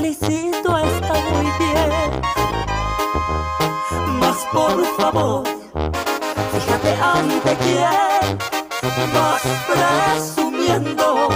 felicito, está muy bien. Mas por favor, fíjate ante quién vas presumiendo.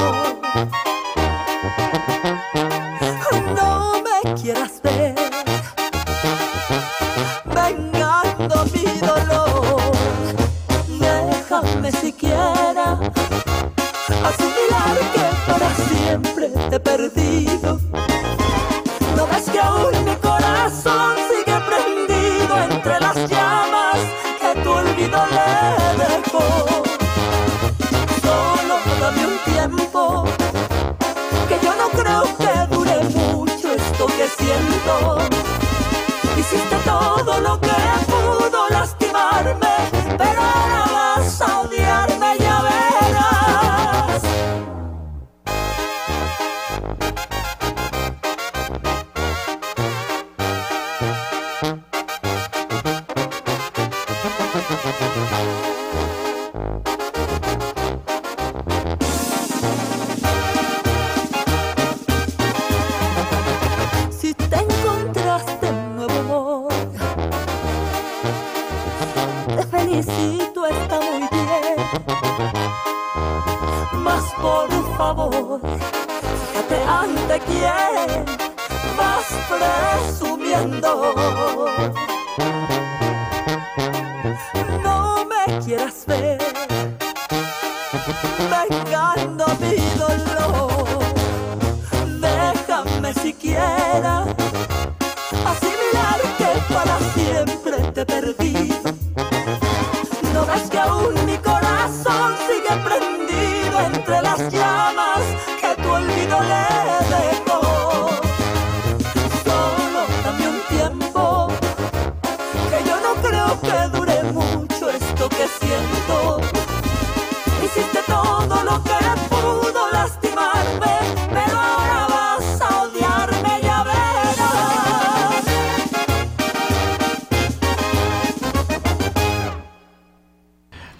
es que aún mi corazón.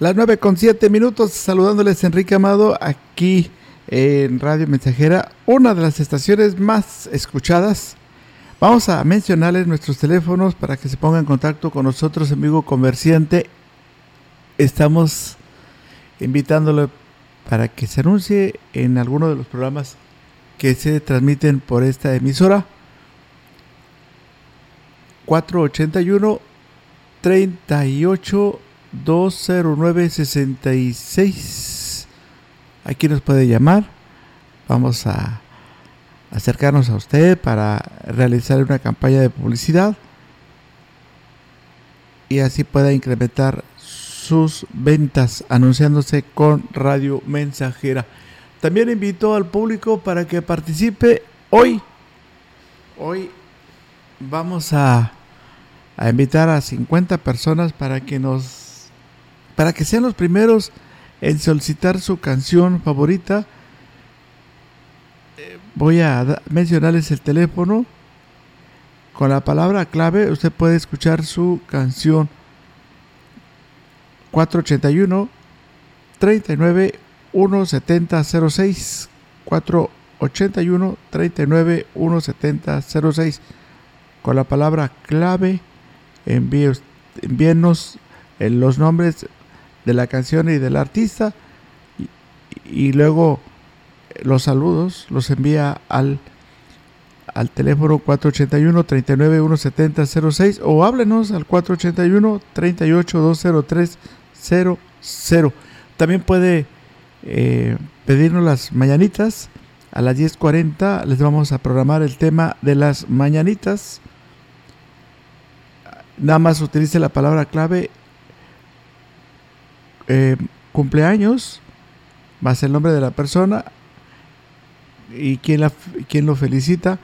Las 9 con 7 minutos, saludándoles Enrique Amado aquí en Radio Mensajera, una de las estaciones más escuchadas. Vamos a mencionarles nuestros teléfonos para que se pongan en contacto con nosotros, amigo comerciante. Estamos invitándole para que se anuncie en alguno de los programas que se transmiten por esta emisora. 481 38 209-66. Aquí nos puede llamar. Vamos a acercarnos a usted para realizar una campaña de publicidad y así pueda incrementar sus ventas anunciándose con Radio Mensajera. también invito al público para que participe hoy. Hoy vamos a, a invitar a 50 personas para que nos para que sean los primeros en solicitar su canción favorita. Eh, voy a mencionarles el teléfono. Con la palabra clave usted puede escuchar su canción 481 39 17006 481 39 17006 con la palabra clave envíenos eh, los nombres de la canción y del artista y, luego los saludos los envía al al teléfono 481 39 170 06 o háblenos al 481 38 203 00 también puede eh, pedirnos las mañanitas. A las 10.40 les vamos a programar el tema de las mañanitas. Nada más utilice la palabra clave eh, cumpleaños, más el nombre de la persona y quién, la, lo felicita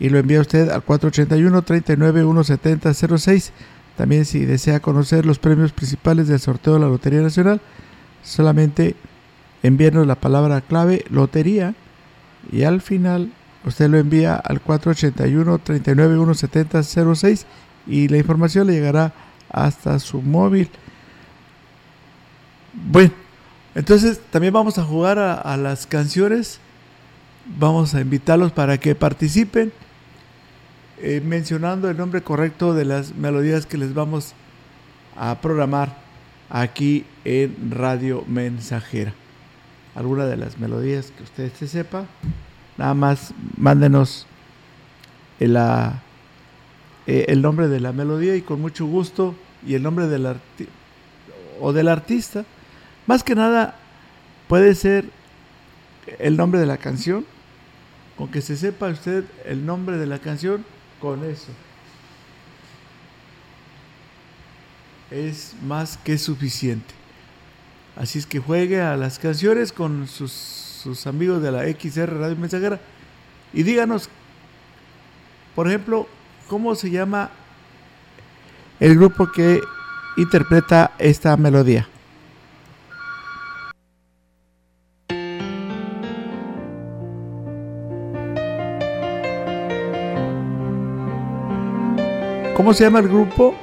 y lo envía usted al 481 39 170 06. También si desea conocer los premios principales del sorteo de la Lotería Nacional, solamente envíenos la palabra clave lotería y al final usted lo envía al 481 39 170 06 y la información le llegará hasta su móvil. Bueno, entonces también vamos a jugar a, las canciones. Vamos a invitarlos para que participen eh, mencionando el nombre correcto de las melodías que les vamos a programar aquí en Radio Mensajera. Alguna de las melodías que ustedes se sepa, nada más mándenos la eh, el nombre de la melodía y con mucho gusto y el nombre del o del artista. Más que nada puede ser el nombre de la canción, con que se sepa usted el nombre de la canción, con eso. Es más que suficiente. Así es que juegue a las canciones con sus, sus amigos de la XR Radio Mensajera y díganos, por ejemplo, ¿Cómo se llama el grupo que interpreta esta melodía? ¿Cómo se llama el grupo?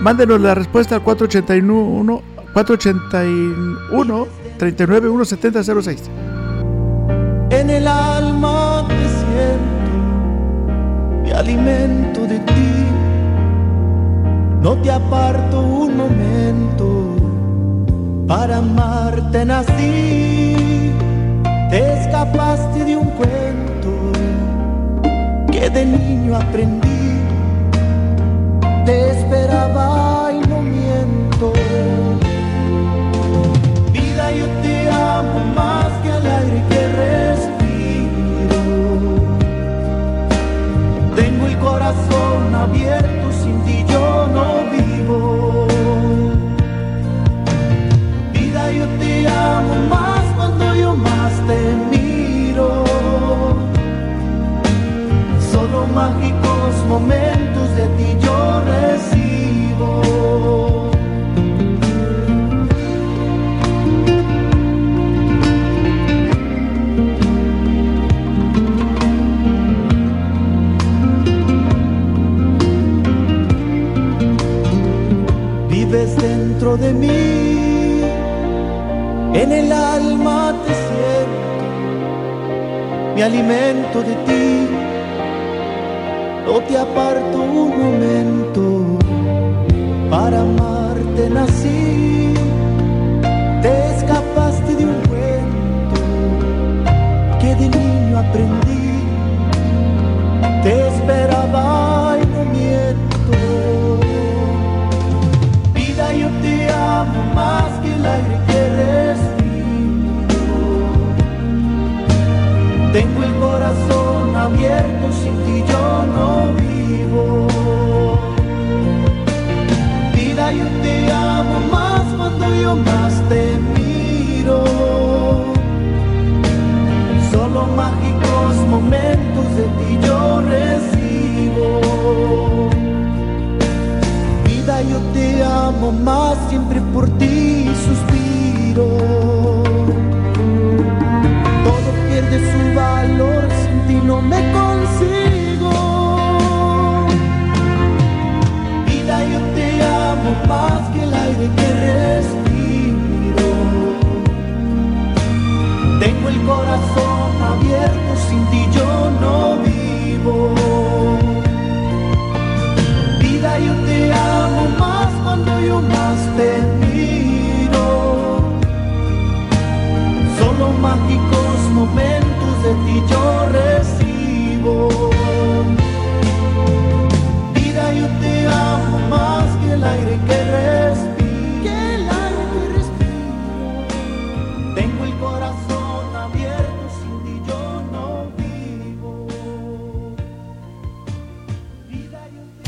Mándenos la respuesta al 481 481 39 17006. En el alma te siento alimento de ti. No te aparto un momento, para amarte nací. Te escapaste de un cuento de niño aprendí. Te esperaba y no miento. Vida, yo te amo más que al aire que corazón abierto, sin ti yo no vivo. Vida, yo te amo más cuando yo más te miro. Mágicos momentos de ti yo recibo. dentro de mí, en el alma te siento, mi alimento de ti, no te aparto un momento, para amarte nací, te escapaste de un cuento que de niño aprendí, te esperaba y no miento. Yo te amo más que el aire que respiro. Tengo el corazón abierto, sin Vida, yo te amo más cuando yo más te miro. Solo mágicos momentos de ti yo recibo. Vida, yo te amo más, siempre por ti suspiro. Todo pierde su valor, sin ti no me consigo. más que el aire que respiro. Tengo el corazón abierto, sin ti yo no vivo. Vida, yo te amo más cuando yo más te miro. Solo mágicos momentos de ti yo recibo.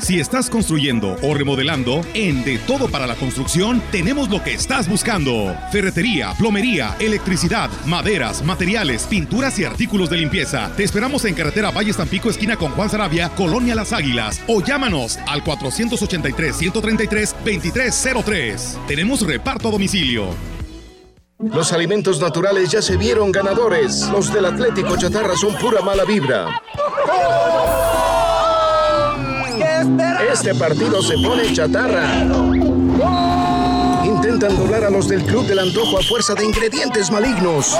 Si estás construyendo o remodelando, en De Todo para la Construcción tenemos lo que estás buscando. Ferretería, plomería, electricidad, maderas, materiales, pinturas y artículos de limpieza. Te esperamos en carretera Valles Tampico, esquina con Juan Sarabia, Colonia Las Águilas. O llámanos al 483-133-2303. Tenemos reparto a domicilio. Los alimentos naturales ya se vieron ganadores. Los del Atlético Chatarra son pura mala vibra. Este partido se pone chatarra. Intentan doblar a los del Club del Antojo a fuerza de ingredientes malignos.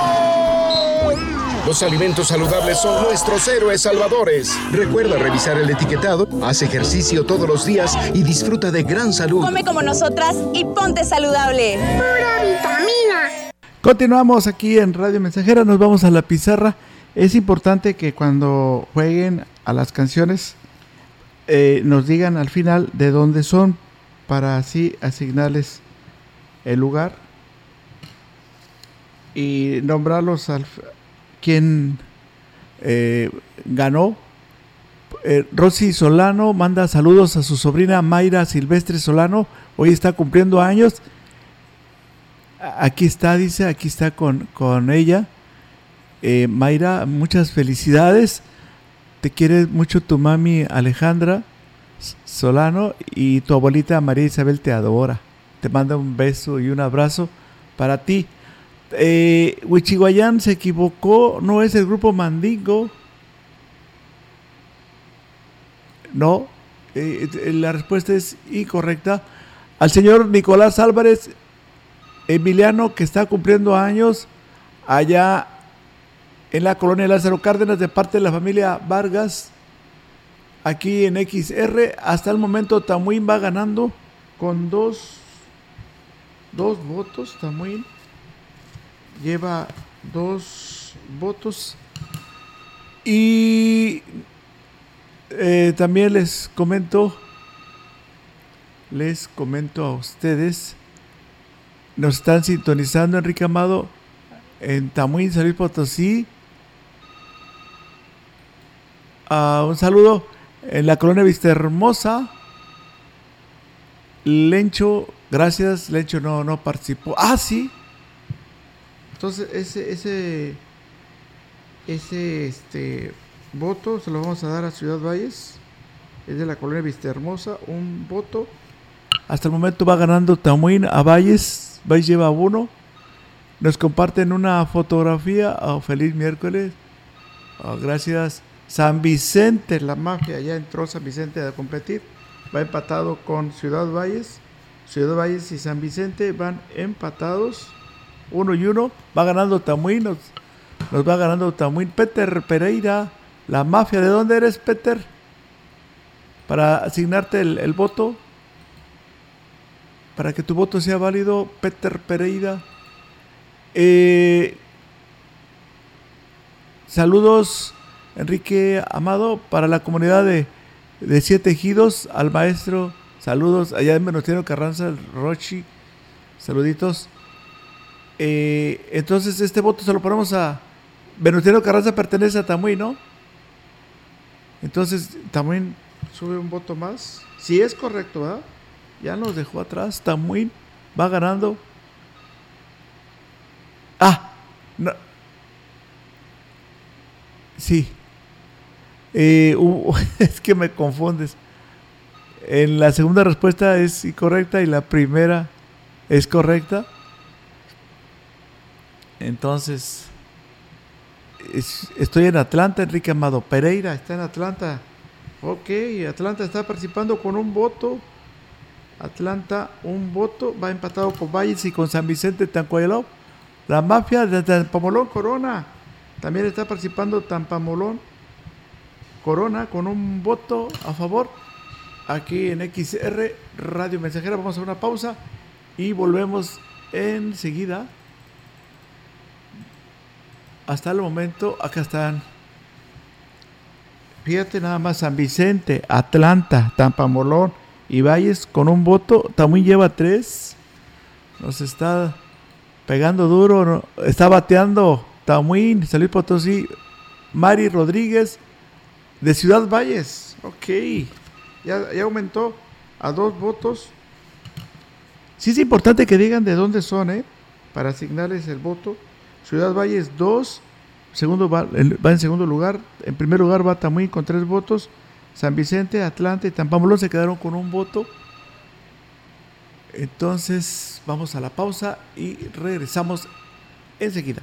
Los alimentos saludables son nuestros héroes salvadores. Recuerda revisar el etiquetado, haz ejercicio todos los días y disfruta de gran salud. Come como nosotras y ponte saludable. Pura vitamina. Continuamos aquí en Radio Mensajera, nos vamos a la pizarra. Es importante que cuando jueguen a las canciones eh, nos digan al final de dónde son para así asignarles el lugar y nombrarlos al quien eh, ganó. Eh, Rosy Solano manda saludos a su sobrina Mayra Silvestre Solano. Hoy está cumpliendo años. Aquí está, dice, aquí está con, con ella. Eh, Mayra, muchas felicidades. Te quiere mucho tu mami Alejandra Solano y tu abuelita María Isabel te adora. Te manda un beso y un abrazo para ti. Eh, Huichihuayán se equivocó, no es el grupo Mandingo. No, eh, la respuesta es incorrecta. Al señor Nicolás Álvarez Emiliano, que está cumpliendo años allá en la colonia Lázaro Cárdenas de parte de la familia Vargas, aquí en XR. Hasta el momento Tamuín va ganando con dos, dos votos. Tamuín lleva dos votos. Y eh, también les comento, les comento a ustedes, nos están sintonizando Enrique Amado en Tamuín, San Potosí. Ah, un saludo en la colonia Vista Hermosa. Lencho, gracias. Lencho no, no participó. Ah, sí. Entonces, ese, ese, ese este, voto se lo vamos a dar a Ciudad Valles. Es de la colonia Vista Hermosa. Un voto. Hasta el momento va ganando Tamuín a Valles. Valles lleva uno. Nos comparten una fotografía. Oh, feliz miércoles. Oh, gracias. San Vicente, la mafia. Ya entró San Vicente a competir. Va empatado con Ciudad Valles. Ciudad Valles y San Vicente van empatados. Uno y uno. Va ganando Tamuín. Nos, va ganando Tamuín. Peter Pereira. La mafia. ¿De dónde eres, Peter? Para asignarte el, el voto. Para que tu voto sea válido, Peter Pereira. Eh, saludos, Enrique Amado, para la comunidad de, de Siete Ejidos, al maestro. Saludos allá en Venustiano Carranza, Rochi. Saluditos. Eh, entonces, este voto se lo ponemos a. Venustiano Carranza pertenece a Tamuín, ¿no? Entonces, Tamuín sube un voto más. Si es correcto, ¿verdad? Ya nos dejó atrás. Tamuín va ganando. Ah, no. Sí. Eh, es que me confundes. En la segunda respuesta es incorrecta y la primera es correcta. Entonces, es- estoy en Atlanta, Enrique Amado Pereira está en Atlanta. Ok, Atlanta está participando con un voto. Atlanta, un voto. Va empatado con Valles y con San Vicente Tancuayaló. La mafia de Tampamolón Corona. También está participando Tampamolón Corona con un voto a favor. Aquí en XR Radio Mensajera. Vamos a una pausa y volvemos enseguida. Hasta el momento, acá están. Fíjate nada más, San Vicente, Atlanta, Tampamolón y Valles con un voto. Tamuín lleva tres. Nos está pegando duro. Está bateando Tamuín, Salud Potosí, Mari Rodríguez de Ciudad Valles. Ok. Ya, ya aumentó a dos votos. Sí es importante que digan de dónde son, ¿eh? Para asignarles el voto. Ciudad Valles 2, segundo va, va, en segundo lugar. En primer lugar va Tamuín con tres votos. San Vicente, Atlanta y Tampamolón se quedaron con un voto. Entonces vamos a la pausa y regresamos enseguida.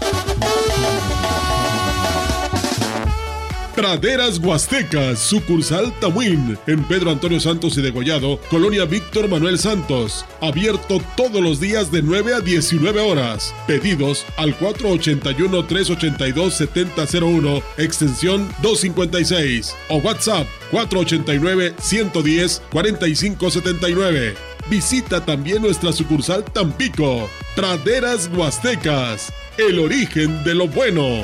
Praderas Huastecas, sucursal Tamuín, en Pedro Antonio Santos y Degollado, Colonia Víctor Manuel Santos. Abierto todos los días de 9 a 19 horas. Pedidos al 481-382-7001, extensión 256. O WhatsApp 489-110-4579. Visita también nuestra sucursal Tampico. Praderas Huastecas, el origen de lo bueno.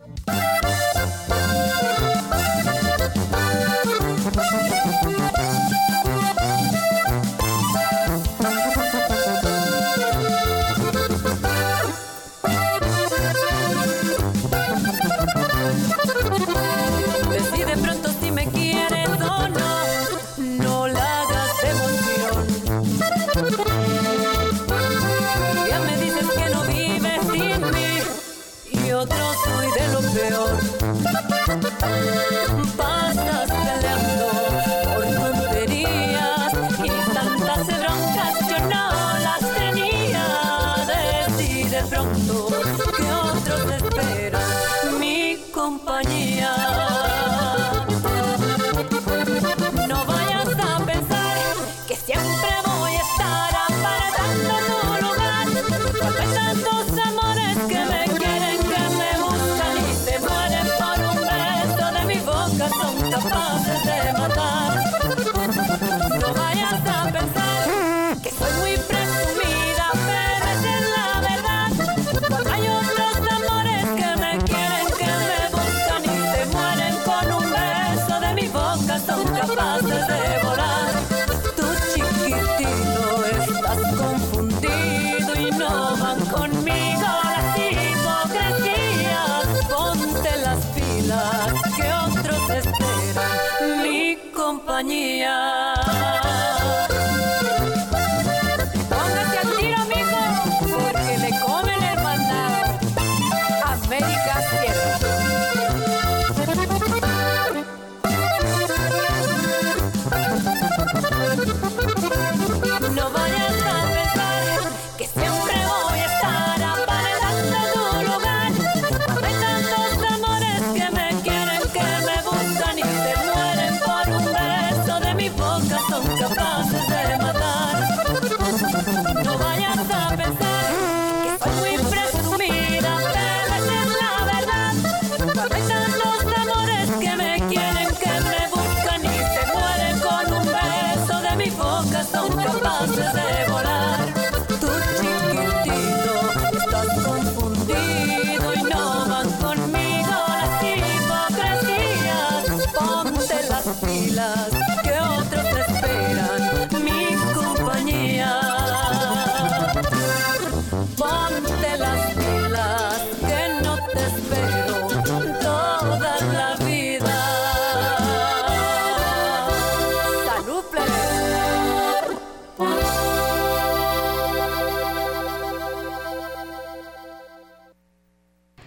love.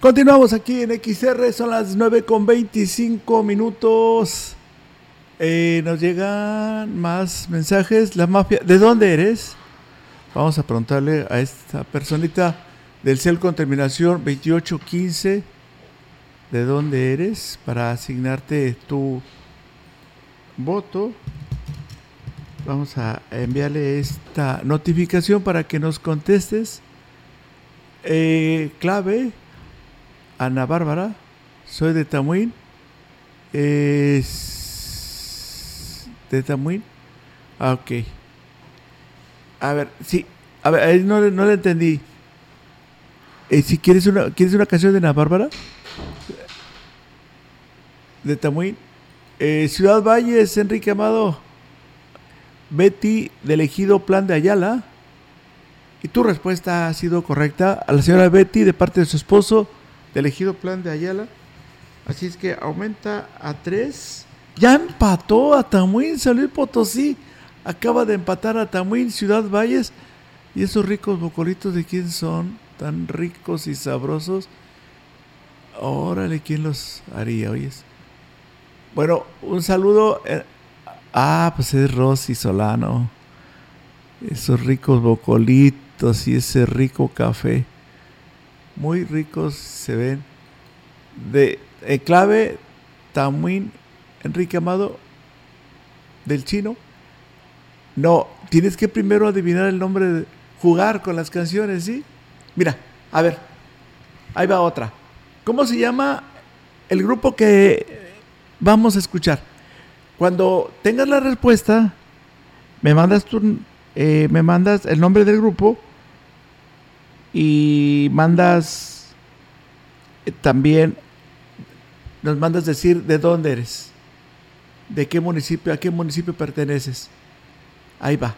Continuamos aquí en XR, son las 9 con 25 minutos. Eh, nos llegan más mensajes. La mafia, ¿de dónde eres? Vamos a preguntarle a esta personita del CEL con terminación 2815. ¿De dónde eres? Para asignarte tu voto. Vamos a enviarle esta notificación para que nos contestes. Eh, clave, Ana Bárbara, soy de Tamuín. Es de Tamuín. Ah, ok. A ver, sí. A ver, no, le- no le entendí. Eh, si quieres una, ¿quieres una canción de Ana Bárbara? De Tamuín. Eh, Ciudad Valles, Enrique Amado. Betty, del ejido Plan de Ayala. Y tu respuesta ha sido correcta. A la señora Betty, de parte de su esposo, del ejido Plan de Ayala. Así es que aumenta a tres. Ya empató a Tamuín, San Potosí. Acaba de empatar a Tamuín, Ciudad Valles. Y esos ricos bocolitos, ¿de quién son? Tan ricos y sabrosos. Órale, ¿quién los haría? Oyes. Bueno, un saludo. eh, ah, pues es Rosy Solano. Esos ricos bocolitos y ese rico café. Muy ricos se ven. De clave, Tamuín, Enrique Amado, del chino. No, tienes que primero adivinar el nombre, de, jugar con las canciones, ¿sí? Mira, a ver, ahí va otra. ¿Cómo se llama el grupo que vamos a escuchar? Cuando tengas la respuesta, me mandas tu, eh, me mandas el nombre del grupo y mandas eh, también nos mandas decir de dónde eres, de qué municipio, a qué municipio perteneces. Ahí va.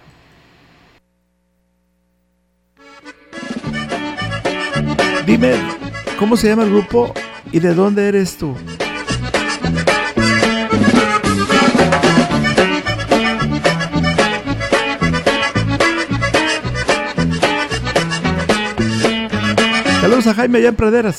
Dime cómo se llama el grupo y de dónde eres tú. Saludos a Jaime allá en Praderas.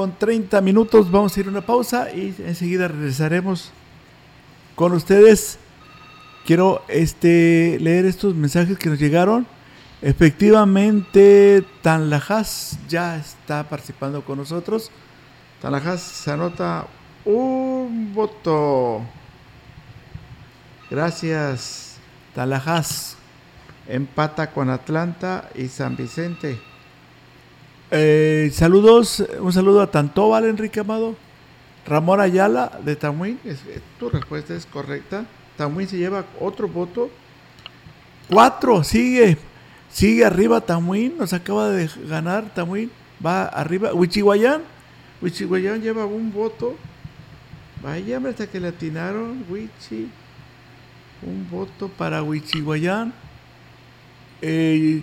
Con 30 minutos. Vamos a ir a una pausa y enseguida regresaremos con ustedes quiero este, leer estos mensajes que nos llegaron. Efectivamente, Tanlajas ya está participando con nosotros. Tanlajas se anota un voto. Gracias, Tanlajas. Empata con Atlanta y San Vicente. Eh, saludos, un saludo a Tantóbal, Enrique Amado. Ramón Ayala de Tamuín, tu respuesta es correcta. Tamuín se lleva otro voto. Cuatro, sigue, sigue arriba Tamuín, nos acaba de ganar Tamuín, va arriba. Huichihuayán, Huichihuayán lleva un voto. Vaya, hasta que le atinaron, Huichi. Un voto para Huichihuayán. Eh,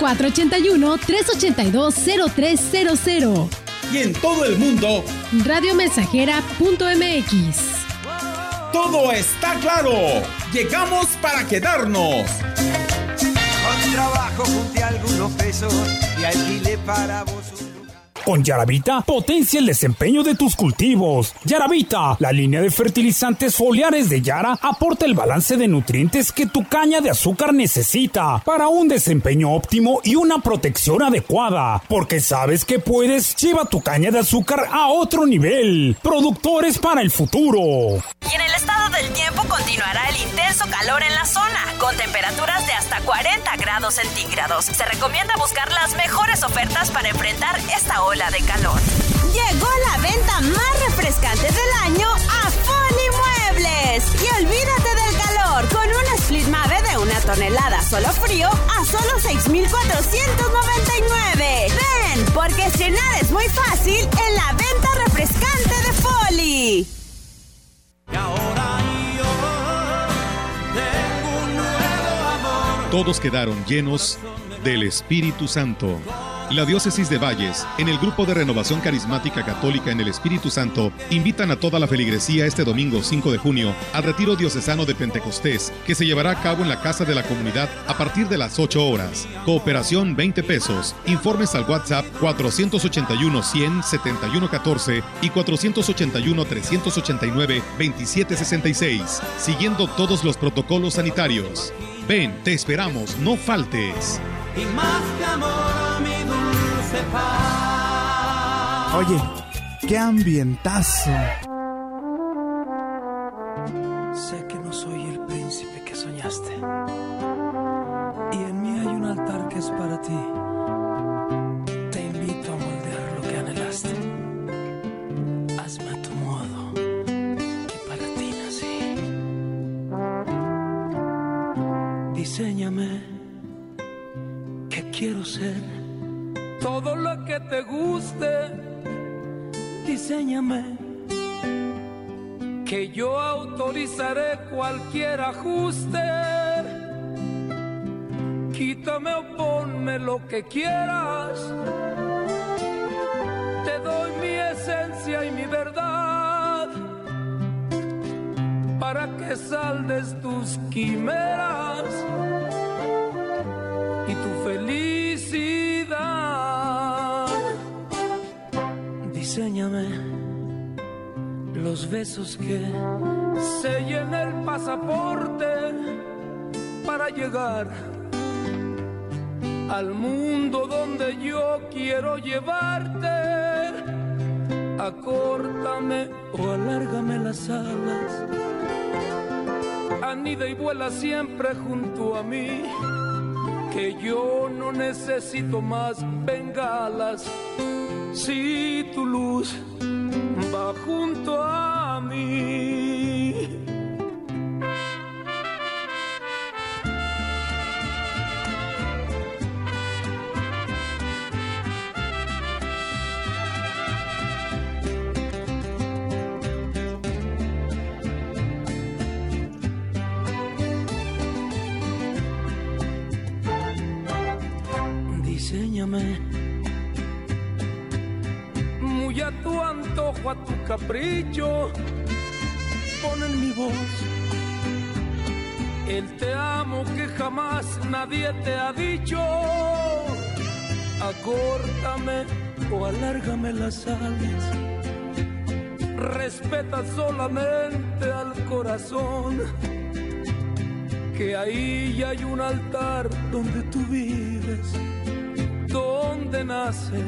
481-382-0300. y en todo el mundo, Radiomensajera.mx. todo está claro. Llegamos para quedarnos. Con trabajo junté algunos pesos y alquilé para vos Con Yaravita, potencia el desempeño de tus cultivos. Yaravita, la línea de fertilizantes foliares de Yara, aporta el balance de nutrientes que tu caña de azúcar necesita para un desempeño óptimo y una protección adecuada. Porque sabes que puedes, lleva tu caña de azúcar a otro nivel. Productores para el futuro. Y en el estado del tiempo continuará el intenso calor en la zona, con temperaturas de hasta 40 grados centígrados. Se recomienda buscar las mejores ofertas para enfrentar esta ola de calor. Llegó la venta más refrescante del año a Foli Muebles. Y olvídate del calor con un split Mave de una tonelada solo frío a solo 6,499. Ven, porque estrenar es muy fácil en la venta refrescante de Foli. Todos quedaron llenos del Espíritu Santo. La Diócesis de Valles, en el Grupo de Renovación Carismática Católica en el Espíritu Santo, invitan a toda la feligresía este domingo 5 de junio al retiro diocesano de Pentecostés, que se llevará a cabo en la Casa de la Comunidad a partir de las 8 horas. Cooperación 20 pesos. Informes al WhatsApp 481 100 71 14 y 481 389 27 66, siguiendo todos los protocolos sanitarios. Ven, te esperamos, no faltes. y más que amor. Oye, qué ambientazo. Sé que no soy el príncipe que soñaste. Y en mí hay un altar que es para ti. Te invito a moldear lo que anhelaste. Hazme a tu modo, que para ti nací. Diseñame, que quiero ser todo lo que te guste. Diseñame que yo autorizaré cualquier ajuste. Quítame o ponme lo que quieras. Te doy mi esencia y mi verdad para que saldes tus quimeras y tu felicidad. Diseñame los besos que sellen el pasaporte para llegar al mundo donde yo quiero llevarte. Acórtame o alárgame las alas. Anida y vuela siempre junto a mí. Que yo no necesito más bengalas. Si tu luz va junto a mí. Antojo, a tu capricho. Pon en mi voz el te amo que jamás nadie te ha dicho. Acórtame o alárgame las alas. Respeta solamente al corazón. Que ahí ya hay un altar donde tú vives, donde nace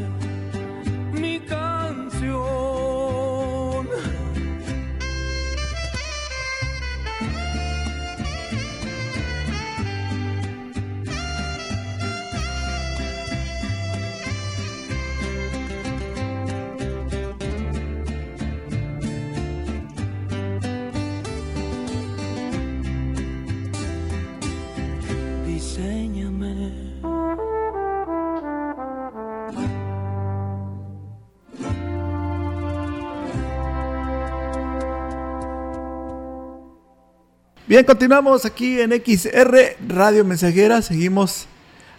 Bien, continuamos aquí en XR Radio Mensajera. Seguimos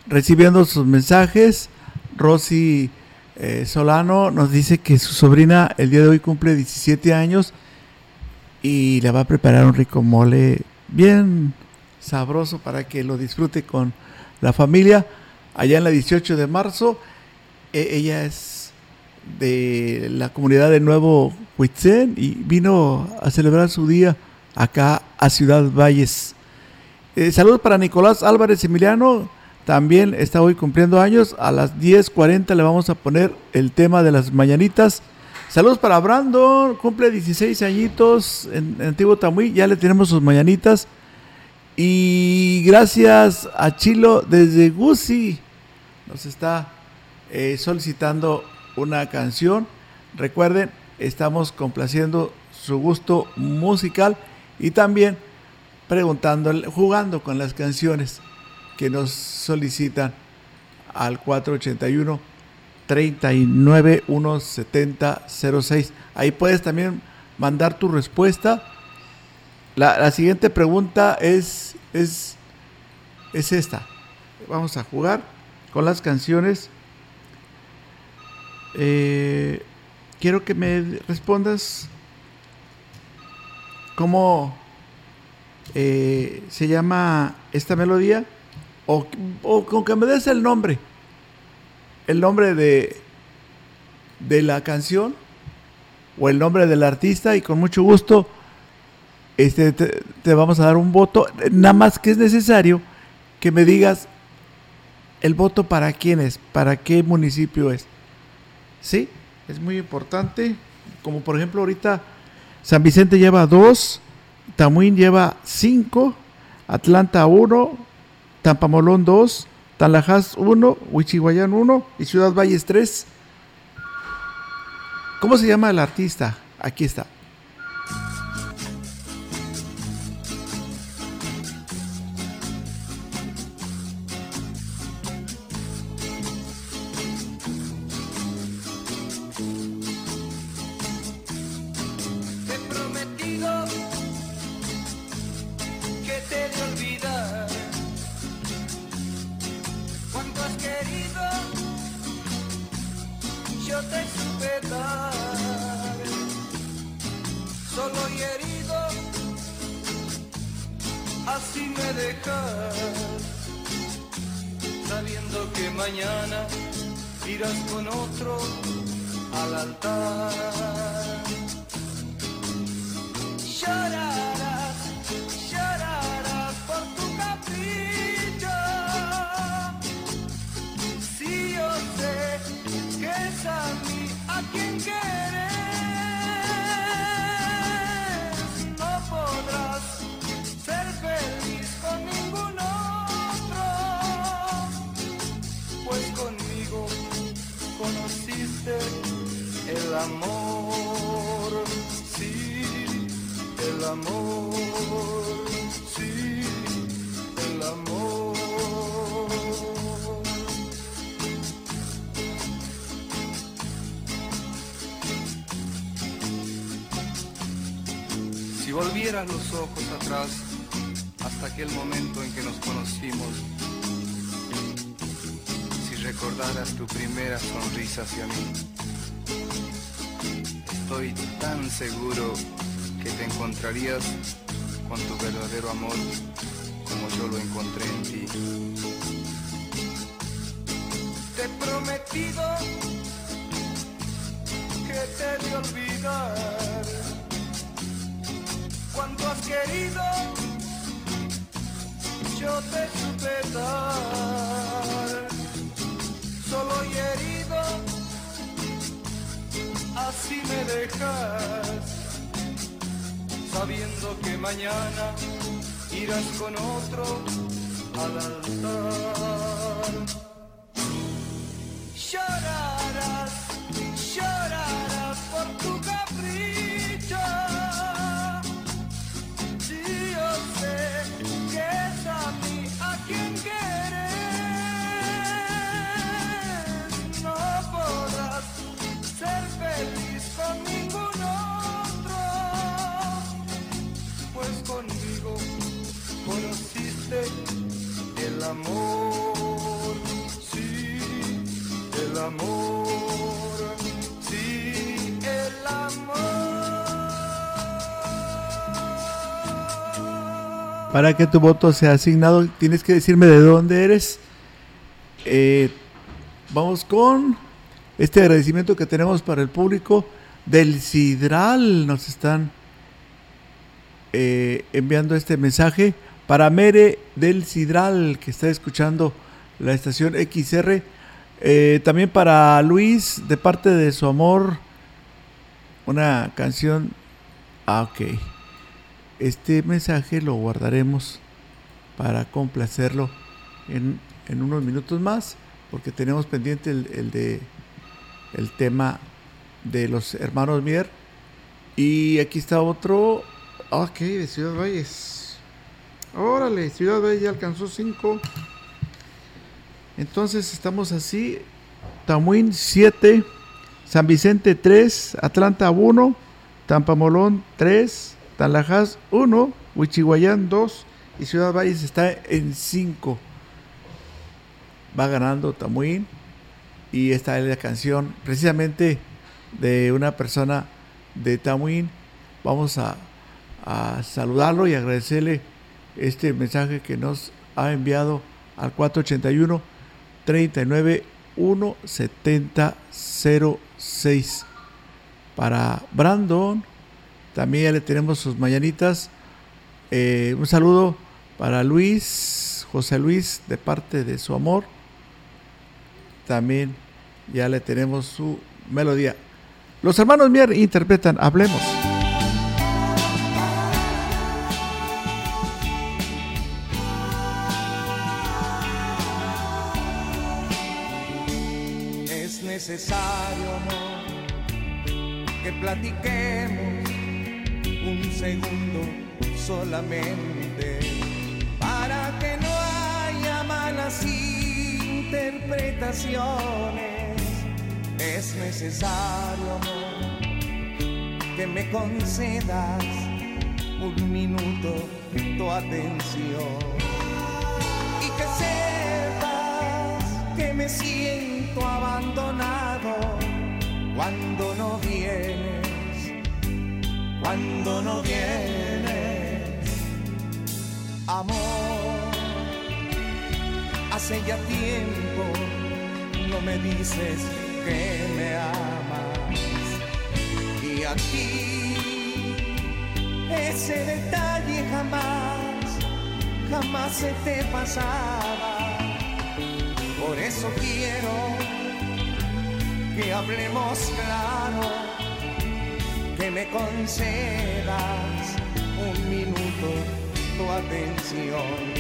recibiendo sus mensajes. Rosy eh, Solano nos dice que su sobrina el día de hoy cumple 17 años y le va a preparar un rico mole bien sabroso para que lo disfrute con la familia. Allá en la 18 de marzo, e- ella es de la comunidad de Nuevo Huitzen y vino a celebrar su día acá a Ciudad Valles. Eh, saludos para Nicolás Álvarez Emiliano, también está hoy cumpliendo años. A las 10.40 le vamos a poner el tema de las mañanitas. Saludos para Brandon, cumple 16 añitos en, en Antiguo Tamuy, ya le tenemos sus mañanitas. Y gracias a Chilo desde Gusi, nos está eh, solicitando una canción. Recuerden, estamos complaciendo su gusto musical y también preguntándole, jugando con las canciones que nos solicitan al 481 39 170 06. Ahí puedes también mandar tu respuesta. La, la siguiente pregunta es, es, es esta. Vamos a jugar con las canciones. Eh, quiero que me respondas cómo eh, se llama esta melodía o, o con que me des el nombre. El nombre de, de la canción o el nombre del artista y con mucho gusto este, te, te vamos a dar un voto. Nada más que es necesario que me digas el voto para quién es, para qué municipio es. Sí, es muy importante. Como por ejemplo ahorita San Vicente lleva dos, Tamuín lleva cinco, Atlanta uno, Tampamolón dos, Tanlajas uno, Huichihuayán uno y Ciudad Valles tres. ¿Cómo se llama el artista? Aquí está. Como yo lo encontré en ti. Te he prometido que te de olvidar. Cuando has querido, yo te supe dar. Solo y herido, así me dejas. Sabiendo que mañana irás con otro al altar. Para que tu voto sea asignado, tienes que decirme de dónde eres. Eh, vamos con este agradecimiento que tenemos para el público del Sidral. Nos están eh, enviando este mensaje para Mere del Sidral que está escuchando la estación XR. Eh, también para Luis de parte de su amor. Una canción. Ah, ok. Este mensaje lo guardaremos para complacerlo en, en unos minutos más. Porque tenemos pendiente el, el de el tema de los hermanos Mier. Y aquí está otro. Ok, de Ciudad Valles. Órale, Ciudad Valles ya alcanzó 5. Entonces estamos así. Tamuín 7. San Vicente 3. Atlanta 1. Tampamolón 3. Tanlajas 1. Huichihuayán 2. Y Ciudad Valles está en 5. Va ganando Tamuín. Y esta es la canción precisamente de una persona de Tamuín. Vamos a, saludarlo y agradecerle este mensaje que nos ha enviado al 481 39 170 06 para Brandon también ya le tenemos sus mañanitas. Eh, un saludo para Luis José Luis de parte de su amor. También ya le tenemos su melodía. Los hermanos Mier interpretan Hablemos solamente para que no haya malas interpretaciones. Es necesario, amor, que me concedas un minuto tu atención y que sepas que me siento abandonado cuando no vienes, cuando no vienes, amor. Hace ya tiempo no me dices que me amas y a ti ese detalle jamás, jamás se te pasaba. Por eso quiero que hablemos claro, que me concedas tu atención.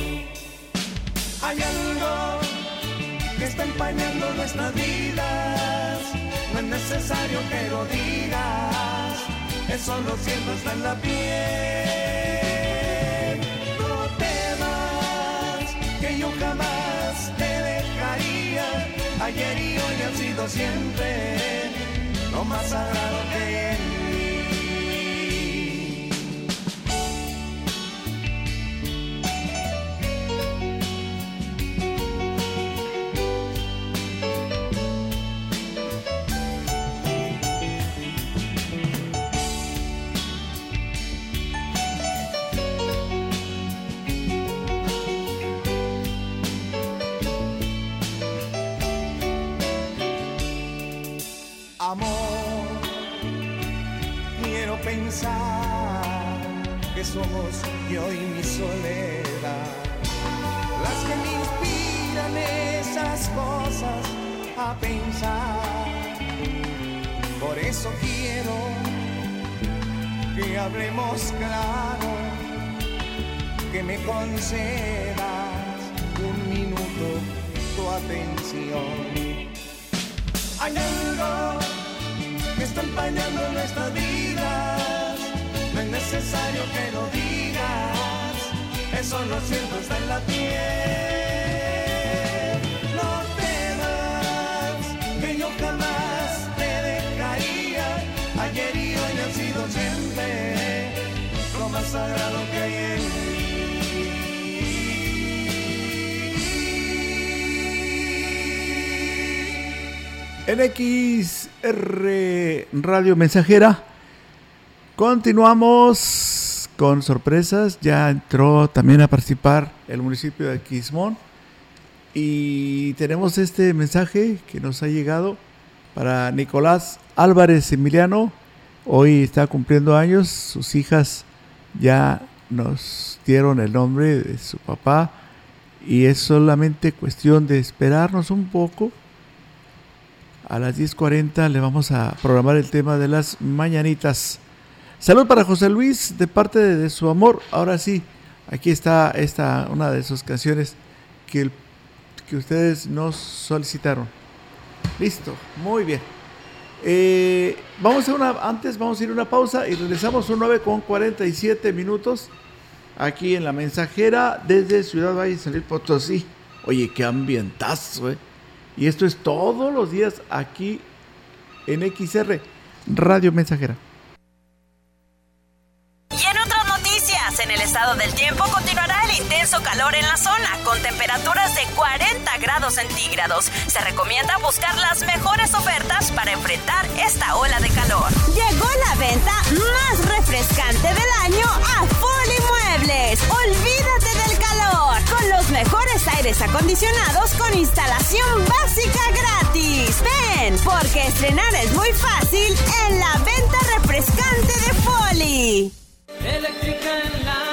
Hay algo que está empañando nuestras vidas, no es necesario que lo digas, eso lo siento está en la piel. No temas que yo jamás te dejaría, ayer y hoy han sido siempre lo más sagrado que Por eso quiero que hablemos claro, que me concedas un minuto tu atención. Algo que está empañando nuestras vidas, no es necesario que lo digas, eso lo siento está en la piel. Sagrado que hay en NXR Radio Mensajera. Continuamos con sorpresas. Ya entró también a participar el municipio de Quismón. Y tenemos este mensaje que nos ha llegado para Nicolás Álvarez Emiliano. Hoy está cumpliendo años. Sus hijas ya nos dieron el nombre de su papá. Y es solamente cuestión de esperarnos un poco a las 10.40 le vamos a programar el tema de las mañanitas. Salud para José Luis de parte de, su amor. Ahora sí, aquí está esta, una de sus canciones que, que ustedes nos solicitaron. Listo, muy bien. Eh, vamos a una, antes vamos a ir a una pausa y regresamos un 9 con 47 minutos aquí en la mensajera desde Ciudad Valle San Luis Potosí. Oye, qué ambientazo, eh. Y esto es todos los días aquí en XR, Radio Mensajera. En en estado del tiempo continuará el intenso calor en la zona, con temperaturas de 40 grados centígrados. Se recomienda buscar las mejores ofertas para enfrentar esta ola de calor. Llegó la venta más refrescante del año a Foli Muebles. Olvídate del calor con los mejores aires acondicionados con instalación básica gratis. Ven, porque estrenar es muy fácil en la venta refrescante de Foli. Eléctrica láser.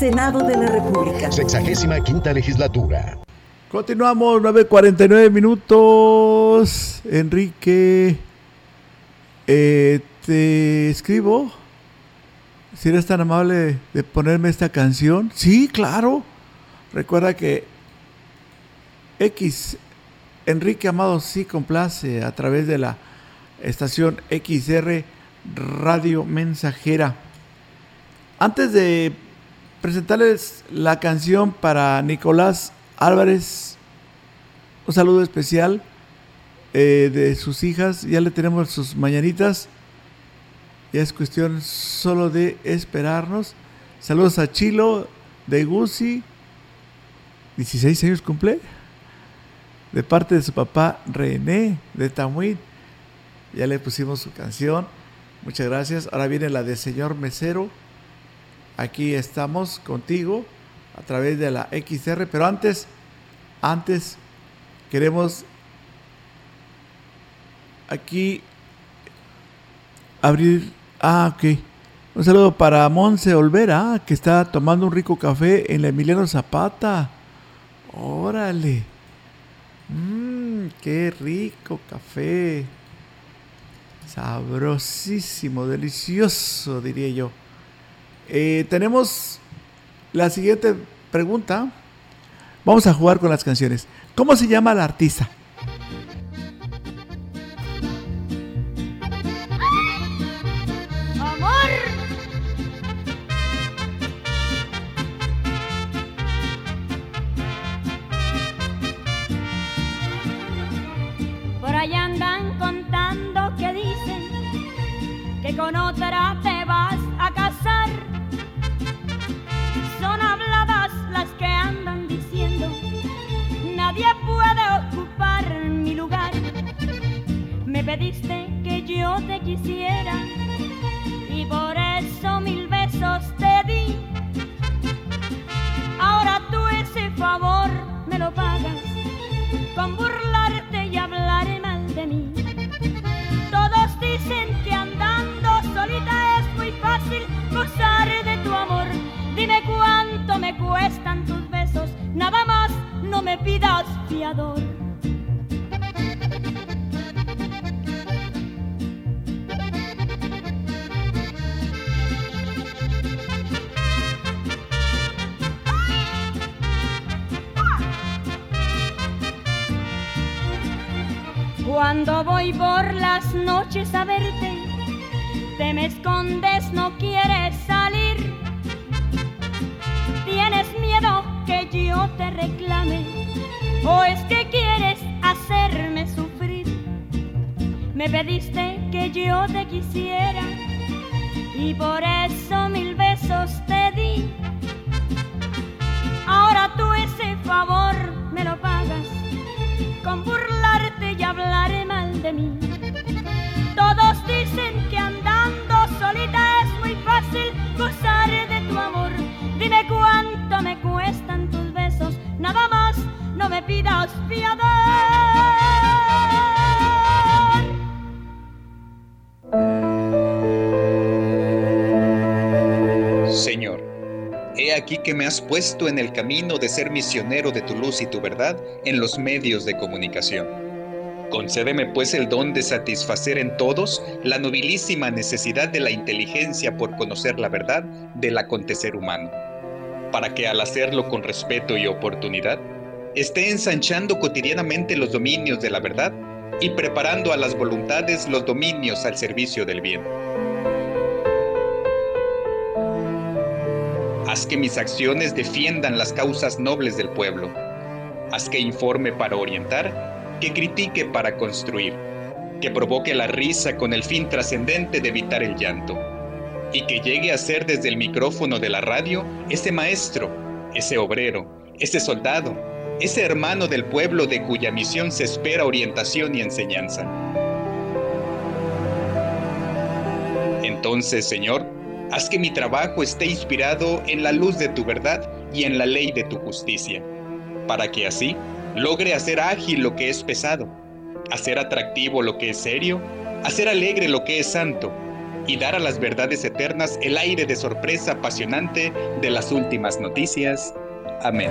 Senado de la República. Sexagésima quinta legislatura. Continuamos, 9.49 minutos. Enrique, eh, te escribo. Si eres tan amable de ponerme esta canción. Sí, claro. Recuerda que X, Enrique Amado sí complace a través de la estación XR Radio Mensajera. Antes de presentarles la canción para Nicolás Álvarez, un saludo especial eh, de sus hijas, ya le tenemos sus mañanitas, ya es cuestión solo de esperarnos. Saludos a Chilo de Gusi, 16 años cumple, de parte de su papá René de Tamuín. Ya le pusimos su canción, muchas gracias. Ahora viene la de Señor Mesero aquí estamos contigo a través de la XR, pero antes, antes queremos aquí abrir, ah, ok, un saludo para Monse Olvera, que está tomando un rico café en la Emiliano Zapata, órale, mmm, qué rico café, sabrosísimo, delicioso, diría yo. Eh, tenemos la siguiente pregunta. Vamos a jugar con las canciones. ¿Cómo se llama la artista? Me pidas fiador. Cuando voy por las noches a verte, te me escondes, no quieres salir. Yo te reclame, o es que quieres hacerme sufrir. Me pediste que yo te quisiera, y por eso mil besos te di. Ahora tú ese favor me lo pagas con burlarte y hablar mal de mí. Todos dicen que andando solita es muy fácil gozar de tu amor. Dime cuánto me cuestan fiador. Señor, he aquí que me has puesto en el camino de ser misionero de tu luz y tu verdad en los medios de comunicación. Concédeme pues el don de satisfacer en todos la nobilísima necesidad de la inteligencia por conocer la verdad del acontecer humano, para que al hacerlo con respeto y oportunidad, esté ensanchando cotidianamente los dominios de la verdad y preparando a las voluntades los dominios al servicio del bien. Haz que mis acciones defiendan las causas nobles del pueblo. Haz que informe para orientar, que critique para construir, que provoque la risa con el fin trascendente de evitar el llanto, y que llegue a ser desde el micrófono de la radio ese maestro, ese obrero, ese soldado, ese hermano del pueblo de cuya misión se espera orientación y enseñanza. Entonces, Señor, haz que mi trabajo esté inspirado en la luz de tu verdad y en la ley de tu justicia, para que así logre hacer ágil lo que es pesado, hacer atractivo lo que es serio, hacer alegre lo que es santo, y dar a las verdades eternas el aire de sorpresa apasionante de las últimas noticias. Amén.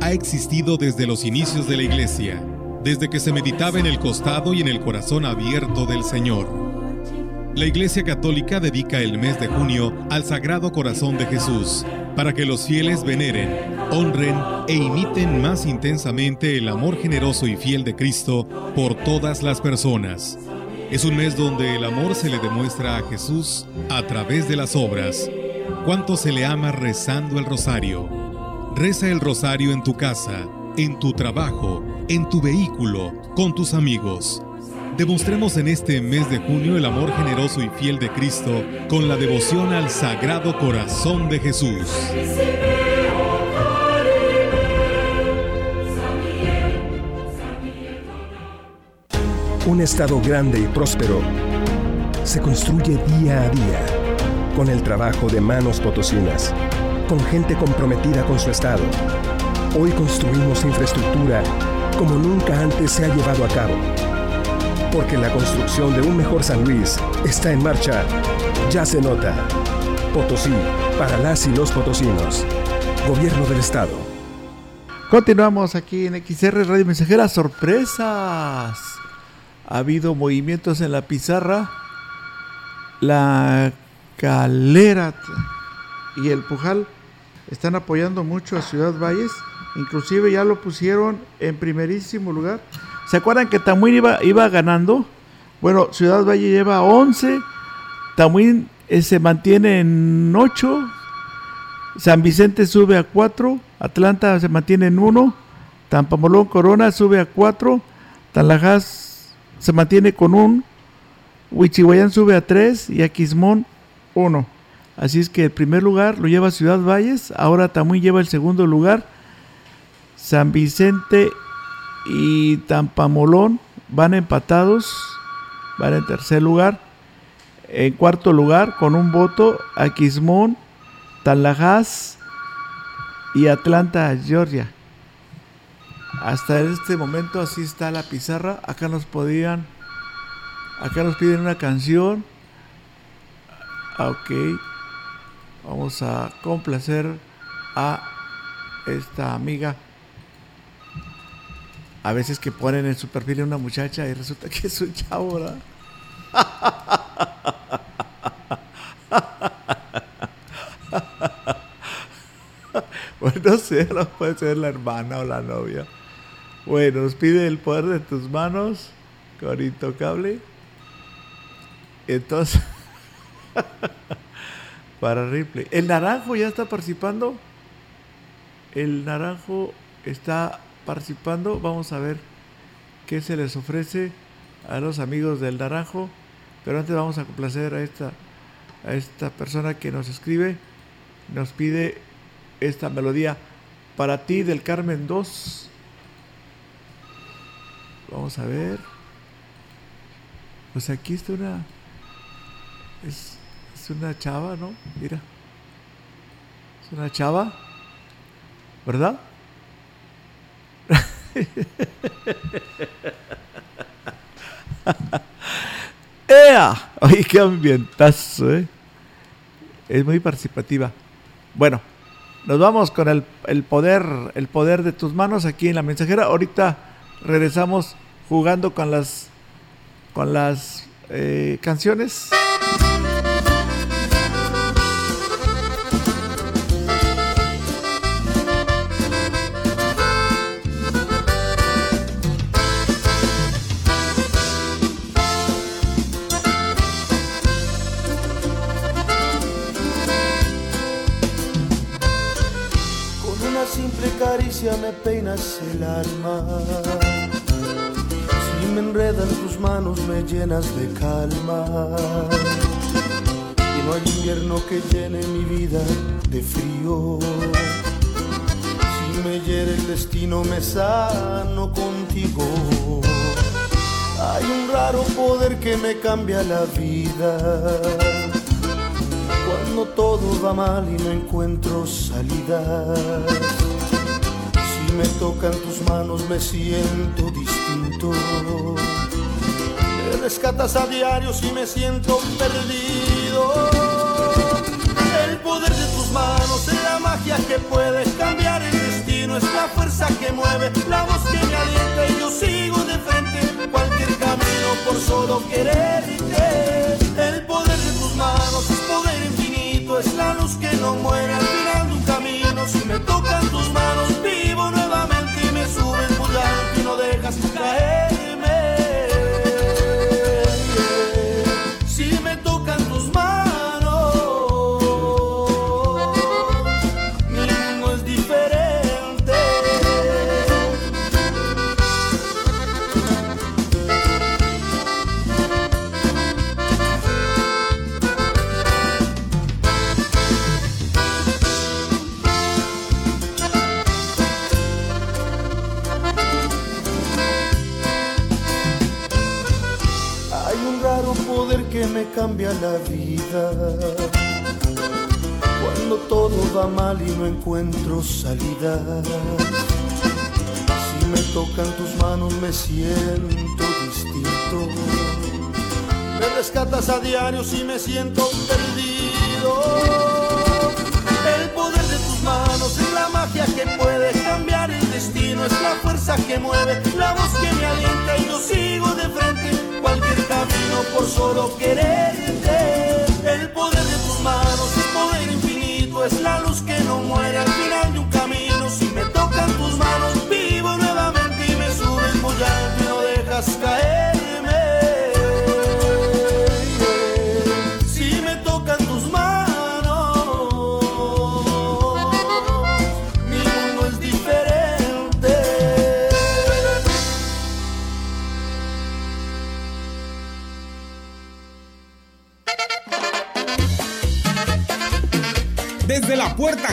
ha existido desde los inicios de la Iglesia, desde que se meditaba en el costado y en el corazón abierto del Señor. La Iglesia Católica dedica el mes de junio al Sagrado Corazón de Jesús, para que los fieles veneren, honren e imiten más intensamente el amor generoso y fiel de Cristo por todas las personas. Es un mes donde el amor se le demuestra a Jesús a través de las obras. ¿Cuánto se le ama rezando el rosario? Reza el rosario en tu casa, en tu trabajo, en tu vehículo, con tus amigos. Demostremos en este mes de junio el amor generoso y fiel de Cristo con la devoción al Sagrado Corazón de Jesús. Un Estado grande y próspero se construye día a día, con el trabajo de manos potosinas, con gente comprometida con su estado. Hoy construimos infraestructura como nunca antes se ha llevado a cabo. Porque la construcción de un mejor San Luis está en marcha. Ya se nota. Potosí, para las y los potosinos. Gobierno del Estado. Continuamos aquí en XR Radio Mensajera. Sorpresas. Ha habido movimientos en la pizarra. La Calera y el Pujal están apoyando mucho a Ciudad Valles. Inclusive ya lo pusieron en primerísimo lugar. ¿Se acuerdan que Tamuín iba, ganando? Bueno, Ciudad Valle lleva 11. Tamuín eh, se mantiene en 8. San Vicente sube a 4. Atlanta se mantiene en 1. Tampamolón Corona sube a 4. Tanlajas se mantiene con 1. Huichihuayán sube a 3 y Aquismón 1. Así es que el primer lugar lo lleva Ciudad Valles, ahora Tamuín lleva el segundo lugar. San Vicente y Tampamolón van empatados, van en tercer lugar. En cuarto lugar, con un voto, Aquismón, Tanlajas y Atlanta, Georgia. Hasta este momento así está la pizarra. Acá nos podían, acá nos piden una canción. Ah, Ok, vamos a complacer a esta amiga. A veces que ponen en su perfil una muchacha y resulta que es un chavo, ¿verdad? Bueno, no sé, no puede ser la hermana o la novia. Bueno, nos pide el poder de tus manos con intocable. Entonces, para Ripley. ¿El naranjo ya está participando? El naranjo está participando. Vamos a ver qué se les ofrece a los amigos del naranjo. Pero antes vamos a complacer a esta, a esta persona que nos escribe. Nos pide esta melodía para ti del Carmen 2. Vamos a ver. Pues aquí está una. Es, una chava, ¿no? Mira. Es una chava. ¿Verdad? ¡Ea! Oye, qué ambientazo, ¿eh? Es muy participativa. Bueno, nos vamos con el, el poder, el poder de tus manos aquí en la mensajera. Ahorita regresamos jugando con las con las eh, canciones. Caricia me peinas el alma. Si me enredan tus manos me llenas de calma. Y no hay invierno que llene mi vida de frío. Si me hiere el destino me sano contigo. Hay un raro poder que me cambia la vida. Cuando todo va mal y no encuentro salidas. Me tocan tus manos me siento distinto. Me rescatas a diario si me siento perdido. El poder de tus manos es la magia que puede cambiar el destino. Es la fuerza que mueve, la voz que me alienta y yo sigo de frente. Cualquier camino por solo quererte. El poder de tus manos es poder infinito, es la luz que no muere al final de un camino. Si me tocan tus manos, cambia la vida. Cuando todo va mal y no encuentro salida. Si me tocan tus manos me siento distinto. Me rescatas a diario si me siento perdido. El poder de tus manos es la magia que puede cambiar el destino, es la fuerza que mueve, la voz que me alienta y yo sigo de frente por solo quererte. El poder de tus manos es poder infinito, es la luz que